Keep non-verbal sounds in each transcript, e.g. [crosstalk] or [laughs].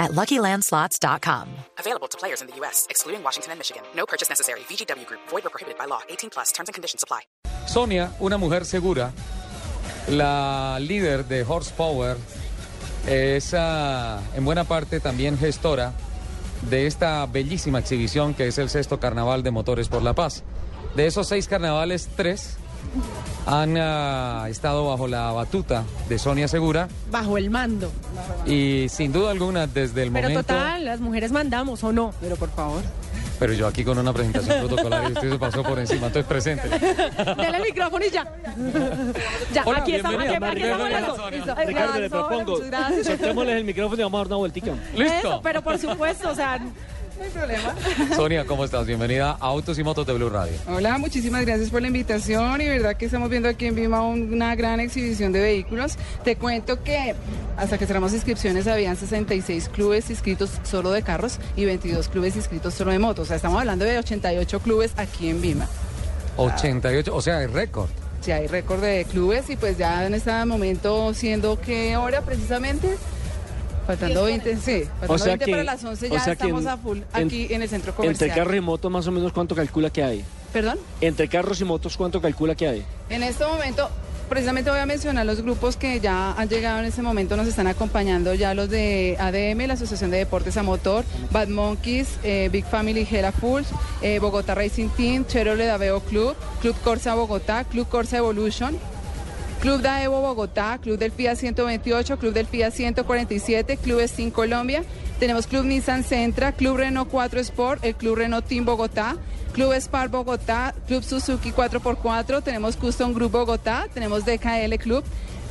at LuckyLandSlots.com. Available to players in the U.S., excluding Washington and Michigan. No purchase necessary. VGW Group. Void or prohibited by law. 18 plus. Terms and conditions apply. Sonia, una mujer segura, la líder de Horsepower, es ah, en buena parte también gestora de esta bellísima exhibición que es el sexto Carnaval de Motores por la Paz. De esos seis carnavales, tres han ah, estado bajo la batuta de Sonia Segura bajo el mando. y sin duda alguna desde el Pero momento... total, las mujeres mandamos o no. Pero por favor. Pero yo aquí con una presentación protocolaria, usted se pasó por encima, entonces presente. Dale el micrófono y ya. [laughs] ya, Hola, aquí estamos, aquí, aquí estamos. Ricardo, le propongo, soltémosles el micrófono y vamos a dar una vueltica. ¿Listo? Eso, pero por supuesto, o sea, no hay problema. [laughs] Sonia, ¿cómo estás? Bienvenida a Autos y Motos de Blue Radio. Hola, muchísimas gracias por la invitación y verdad que estamos viendo aquí en Vima una gran exhibición de vehículos. Te cuento que hasta que cerramos inscripciones habían 66 clubes inscritos solo de carros y 22 clubes inscritos solo de motos. O sea, estamos hablando de 88 clubes aquí en Vima. 88, o sea, es récord. Si hay récord de clubes y pues ya en este momento siendo qué hora precisamente faltando 20, sí, faltando O sea 20 que- para las 11 o ya sea estamos en- a full en- aquí en, el centro comercial. Entre carros y motos, más o menos, ¿cuánto calcula que hay? Perdón. Entre carros y motos, ¿cuánto calcula que hay? En este momento, precisamente voy a mencionar los grupos que ya han llegado en este momento, nos están acompañando ya los de ADM, la Asociación de Deportes a Motor, Bad Monkeys, eh, Big Family Hera Fools, eh, Bogotá Racing Team, Chevrolet Daveo Club, Club Corsa Bogotá, Club Corsa Evolution, Club Daevo Bogotá, Club del FIA 128, Club del FIA 147, Club Steam Colombia, tenemos Club Nissan Centra, Club Renault 4 Sport, el Club Renault Team Bogotá, Club Spark Bogotá, Club Suzuki 4x4, tenemos Custom Group Bogotá, tenemos DKL Club,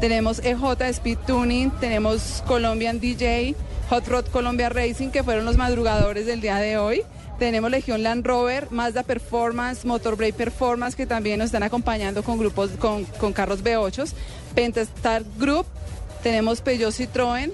tenemos EJ Speed Tuning, tenemos Colombian DJ, Hot Rod Colombia Racing, que fueron los madrugadores del día de hoy. Tenemos Legión Land Rover, Mazda Performance, Motor Brake Performance, que también nos están acompañando con grupos, con, con carros V8, Pentastar Group, tenemos Peugeot Citroën,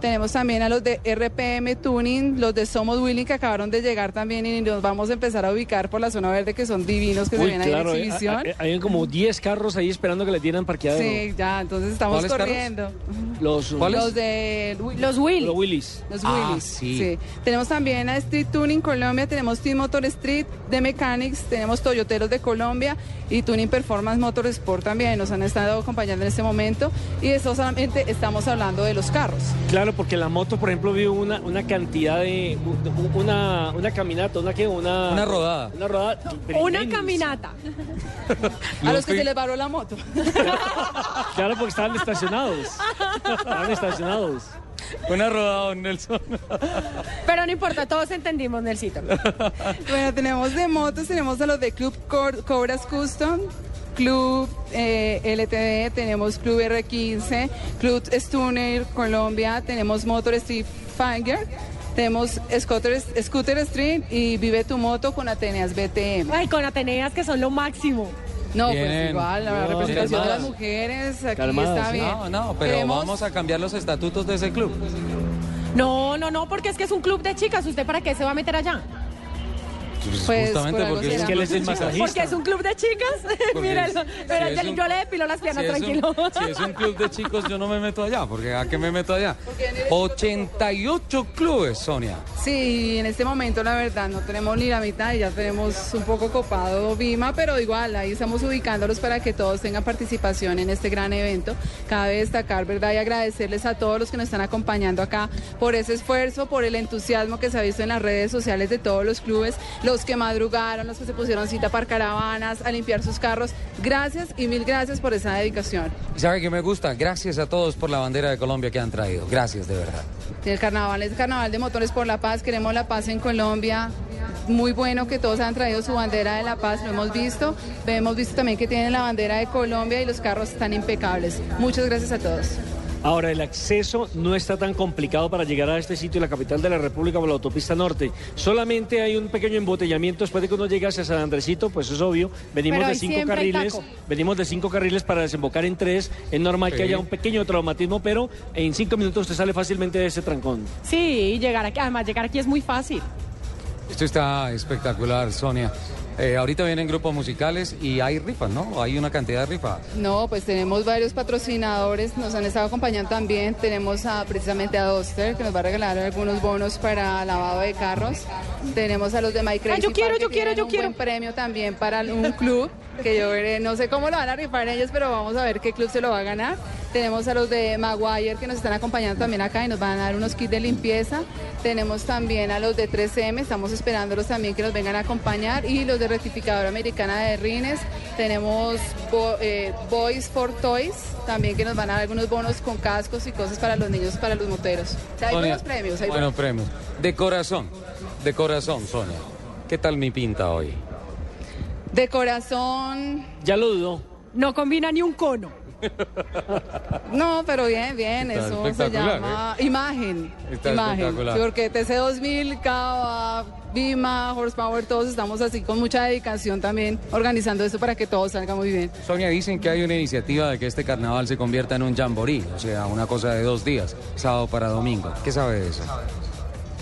tenemos también a los de RPM Tuning, los de Somos Willing que acabaron de llegar también y nos vamos a empezar a ubicar por la zona verde que son divinos que se Uy, ven ahí en claro, eh, exhibición. hay- hay como 10 carros ahí esperando que les dieran parqueadero. Sí, ya, entonces estamos ¿Cuáles carros? corriendo. Los, ¿Cuáles? Los de Los Will. los Willys. los Ah, Willys. sí. Tenemos también a Street Tuning Colombia, tenemos Team Motor Street de Mechanics, tenemos Toyoteros de Colombia y Tuning Performance Motor Sport también nos han estado acompañando en este momento y eso solamente estamos hablando de los carros. Claro, porque la moto, por ejemplo, vio una, una cantidad de... Una, una caminata, una que una... Una rodada. Una rodada. Una caminata. [laughs] A los que se les varó la moto. [laughs] Claro, porque estaban estacionados. Estaban estacionados. Una rodada, don Nelson. Pero no importa, todos entendimos, Nelsito. [laughs] Bueno, tenemos de motos, tenemos a los de Club Cor- Cobras Custom, Club eh, LTD, tenemos Club R15, Club Stunner Colombia, tenemos Motor Street Fighter, tenemos Scooter, Scooter Street y Vive tu Moto con Ateneas BTM. Ay, con Ateneas que son lo máximo. No, Bien. pues igual, la No, representación de las mujeres aquí Calmadas, está bien. No, no, pero Queremos- vamos a cambiar los estatutos de ese club. No, no, no, porque es que es un club de chicas. ¿Usted para qué se va a meter allá? Pues, justamente por algo porque es que él es el masajista. Porque es un club de chicas. [laughs] Míralo. si Pero yo, un- yo le depilo las piernas, si un- tranquilo. si es un club de chicos, yo no me meto allá, porque ¿a qué me meto allá? 88 clubes, Sonia. Sí, en este momento la verdad no tenemos ni la mitad y ya tenemos un poco copado Vima, pero igual ahí estamos ubicándolos para que todos tengan participación en este gran evento. Cabe destacar, ¿verdad? Y agradecerles a todos los que nos están acompañando acá por ese esfuerzo, por el entusiasmo que se ha visto en las redes sociales de todos los clubes, los que madrugaron, los que se pusieron cita para caravanas, a limpiar sus carros. Gracias y mil gracias por esa dedicación. ¿Y sabe qué me gusta? Gracias a todos por la bandera de Colombia que han traído. Gracias, de verdad. El carnaval es carnaval de motores por la paz, queremos la paz en Colombia. Muy bueno que todos han traído su bandera de la paz, lo hemos visto. Hemos visto también que tienen la bandera de Colombia y los carros están impecables. Muchas gracias a todos. Ahora, el acceso no está tan complicado para llegar a este sitio, la capital de la República, por la autopista norte. Solamente hay un pequeño embotellamiento después de que uno llega hacia San Andresito, pues es obvio. Venimos Pero de cinco carriles, venimos de cinco carriles para desembocar en tres. Es normal Sí. que haya un pequeño traumatismo, pero en cinco minutos usted sale fácilmente de ese trancón. Sí, llegar aquí, además llegar aquí es muy fácil. Esto está espectacular, Sonia. Eh, ahorita vienen grupos musicales y hay rifas, ¿no? Hay una cantidad de rifas. No, pues tenemos varios patrocinadores, nos han estado acompañando también. Tenemos a, precisamente a Doster, que nos va a regalar algunos bonos para lavado de carros. Tenemos a los de My Crazy yo quiero, Park, yo que quiero, yo un quiero. buen premio también para un club, que yo veré, no sé cómo lo van a rifar ellos, pero vamos a ver qué club se lo va a ganar. Tenemos a los de Maguire, que nos están acompañando también acá y nos van a dar unos kits de limpieza. Tenemos también a los de 3M, estamos esperándolos también que nos vengan a acompañar. Y los de Rectificadora Americana de Rines. Tenemos Bo- eh, Boys for Toys, también que nos van a dar algunos bonos con cascos y cosas para los niños, para los moteros. O sea, hay Sonia, buenos premios. Hay buenos premios. De corazón, de corazón, Sonia. ¿Qué tal mi pinta hoy? De corazón, Ya lo dudó. No combina ni un cono. [laughs] no, pero bien, bien, Está eso se llama imagen. Está imagen. Sí, porque TC2000, Cava, Vima, Horsepower, todos estamos así con mucha dedicación también organizando esto para que todo salga muy bien. Sonia, dicen que hay una iniciativa de que este carnaval se convierta en un jamboree, o sea, una cosa de dos días, sábado para domingo. ¿Qué sabe de eso?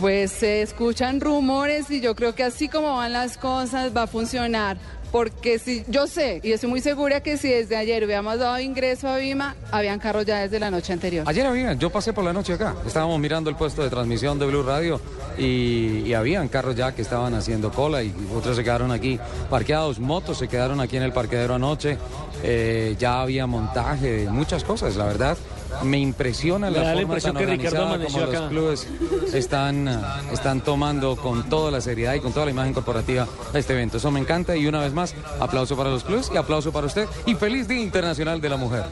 Pues se escuchan rumores y yo creo que así como van las cosas va a funcionar. Porque si yo sé y estoy muy segura que si desde ayer hubiéramos dado ingreso a Vima, habían carros ya desde la noche anterior. Ayer había, yo pasé por la noche acá, estábamos mirando el puesto de transmisión de Blue Radio y, habían carros ya que estaban haciendo cola y otros se quedaron aquí parqueados, motos se quedaron aquí en el parqueadero anoche, eh, ya había montaje muchas cosas, la verdad. Me impresiona la da la forma impresión tan que Ricardo organizada como los acá. clubes están, están tomando con toda la seriedad y con toda la imagen corporativa este evento. Eso me encanta y una vez más, aplauso para los clubes y aplauso para usted y feliz Día Internacional de la Mujer.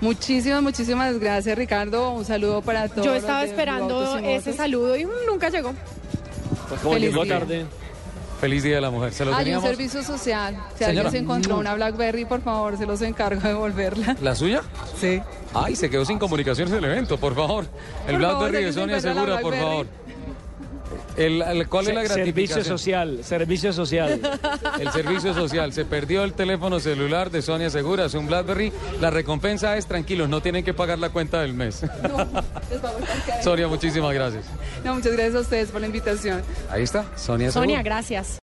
Muchísimas, muchísimas gracias Ricardo. Un saludo para todos. Yo los estaba esperando ese saludo y nunca llegó. Pues como Feliz llegó día. Feliz Día de la Mujer. Se lo Hay un servicio social. Si Señora. alguien se encontró No. una BlackBerry, por favor, se los encargo de devolverla. ¿La suya? Sí. Ay, se quedó sin comunicaciones el evento, por favor. El Por Blackberry de Sonia Segura, por favor. El, el- ¿Cuál es la Se- servicio gratificación? social, servicio social. [laughs] El servicio social. Se perdió el teléfono celular de Sonia Segura, es un Blackberry. La recompensa es tranquilos, no tienen que pagar la cuenta del mes. [laughs] Les vamos a estar Sonia, muchísimas gracias. No, muchas gracias a ustedes por la invitación. Ahí está, Sonia Segura. Sonia, gracias.